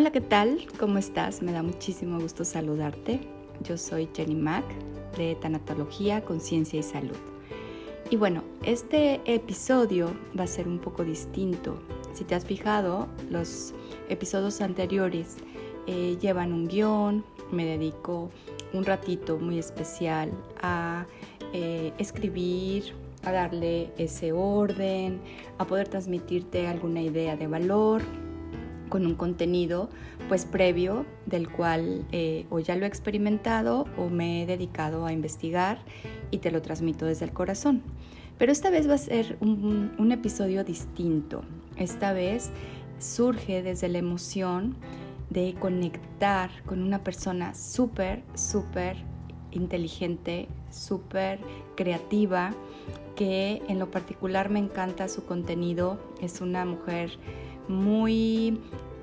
Hola, ¿qué tal? ¿Cómo estás? Me da muchísimo gusto saludarte. Yo soy Jenny Mack de Tanatología, Conciencia y Salud. Y bueno, este episodio va a ser un poco distinto. Si te has fijado, los episodios anteriores eh, llevan un guion, me dedico un ratito muy especial a eh, escribir, a darle ese orden, a poder transmitirte alguna idea de valor con un contenido pues previo del cual eh, o ya lo he experimentado o me he dedicado a investigar y te lo transmito desde el corazón. Pero esta vez va a ser un, un episodio distinto. Esta vez surge desde la emoción de conectar con una persona súper, súper inteligente, súper creativa, que en lo particular me encanta su contenido. Es una mujer muy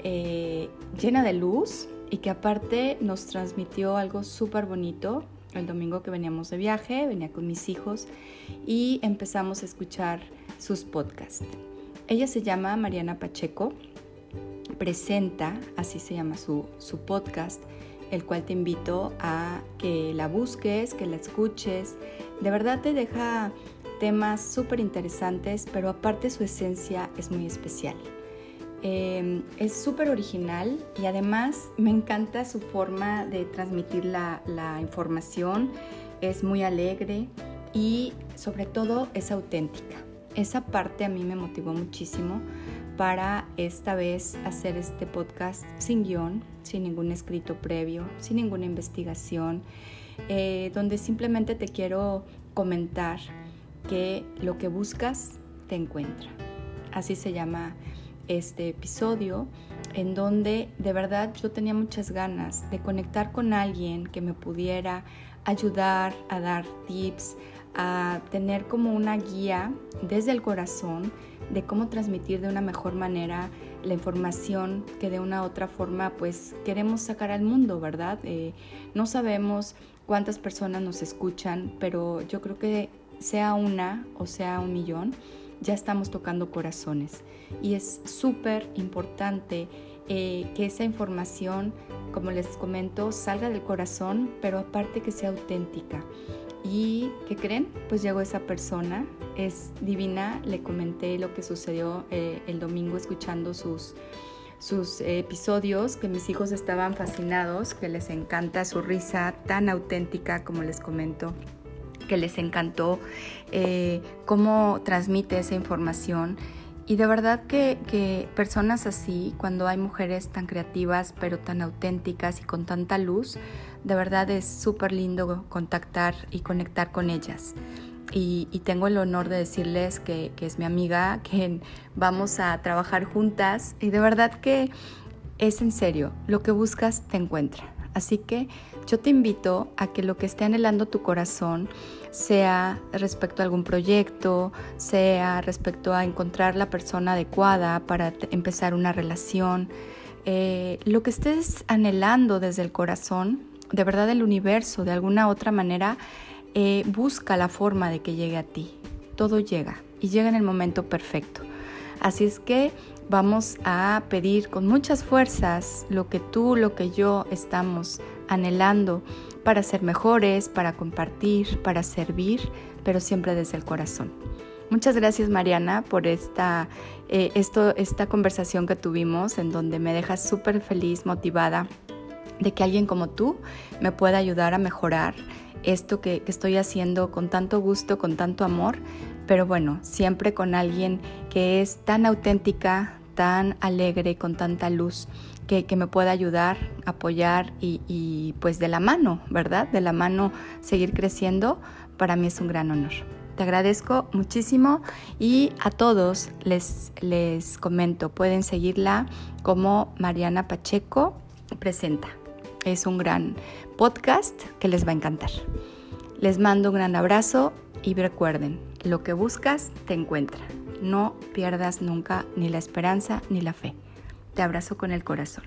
eh, llena de luz y que aparte nos transmitió algo súper bonito. El domingo que veníamos de viaje, venía con mis hijos y empezamos a escuchar sus podcasts. Ella se llama Mariana Pacheco, presenta, así se llama su, su podcast, el cual te invito a que la busques, que la escuches. De verdad te deja temas súper interesantes, pero aparte su esencia es muy especial. Em, es súper original y además me encanta su forma de transmitir la, información. Es muy alegre y sobre todo es auténtica. Esa parte a mí me motivó muchísimo para esta vez hacer este podcast sin guion, sin ningún escrito previo, sin ninguna investigación, eh, donde simplemente te quiero comentar que lo que buscas te encuentra. Así se llama este episodio en donde de verdad yo tenía muchas ganas de conectar con alguien que me pudiera ayudar a dar tips, a tener como una guía desde el corazón de cómo transmitir de una mejor manera la información que de una u otra forma pues queremos sacar al mundo, ¿verdad? Eh, no sabemos cuántas personas nos escuchan, pero yo creo que sea una o sea un millón, ya estamos tocando corazones. Y es súper importante eh, que esa información, como les comento, salga del corazón, pero aparte que sea auténtica. ¿Y qué creen? Pues llegó esa persona, es divina, le comenté lo que sucedió eh, el domingo escuchando sus, sus episodios, que mis hijos estaban fascinados, que les encanta su risa tan auténtica como les comento que les encantó eh, cómo transmite esa información. Y de verdad que, que, personas así, cuando hay mujeres tan creativas, pero tan auténticas y con tanta luz, de verdad es súper lindo contactar y conectar con ellas. Y, y, tengo el honor de decirles que, que es mi amiga, que vamos a trabajar juntas. Y de verdad que es en serio, lo que buscas te encuentra. Así que yo te invito a que lo que esté anhelando tu corazón sea respecto a algún proyecto, sea respecto a encontrar la persona adecuada para empezar una relación, eh, lo que estés anhelando desde el corazón, de verdad el universo, de alguna otra manera, eh, busca la forma de que llegue a ti. Todo llega y llega en el momento perfecto. Así es que vamos a pedir con muchas fuerzas lo que tú, lo que yo estamos anhelando para ser mejores, para compartir, para servir, pero siempre desde el corazón. Muchas gracias Mariana por esta, eh, esto, esta conversación que tuvimos en donde me dejas súper feliz, motivada de que alguien como tú me pueda ayudar a mejorar esto que, estoy haciendo con tanto gusto, con tanto amor, pero bueno, siempre con alguien que es tan auténtica, tan alegre, con tanta luz, que, me pueda ayudar, apoyar y, y, pues de la mano, ¿verdad? De la mano seguir creciendo, para mí es un gran honor. Te agradezco muchísimo y a todos les, les comento, pueden seguirla como Mariana Pacheco Presenta. Es un gran podcast que les va a encantar. Les mando un gran abrazo y recuerden, lo que buscas te encuentra. No pierdas nunca ni la esperanza ni la fe. Te abrazo con el corazón.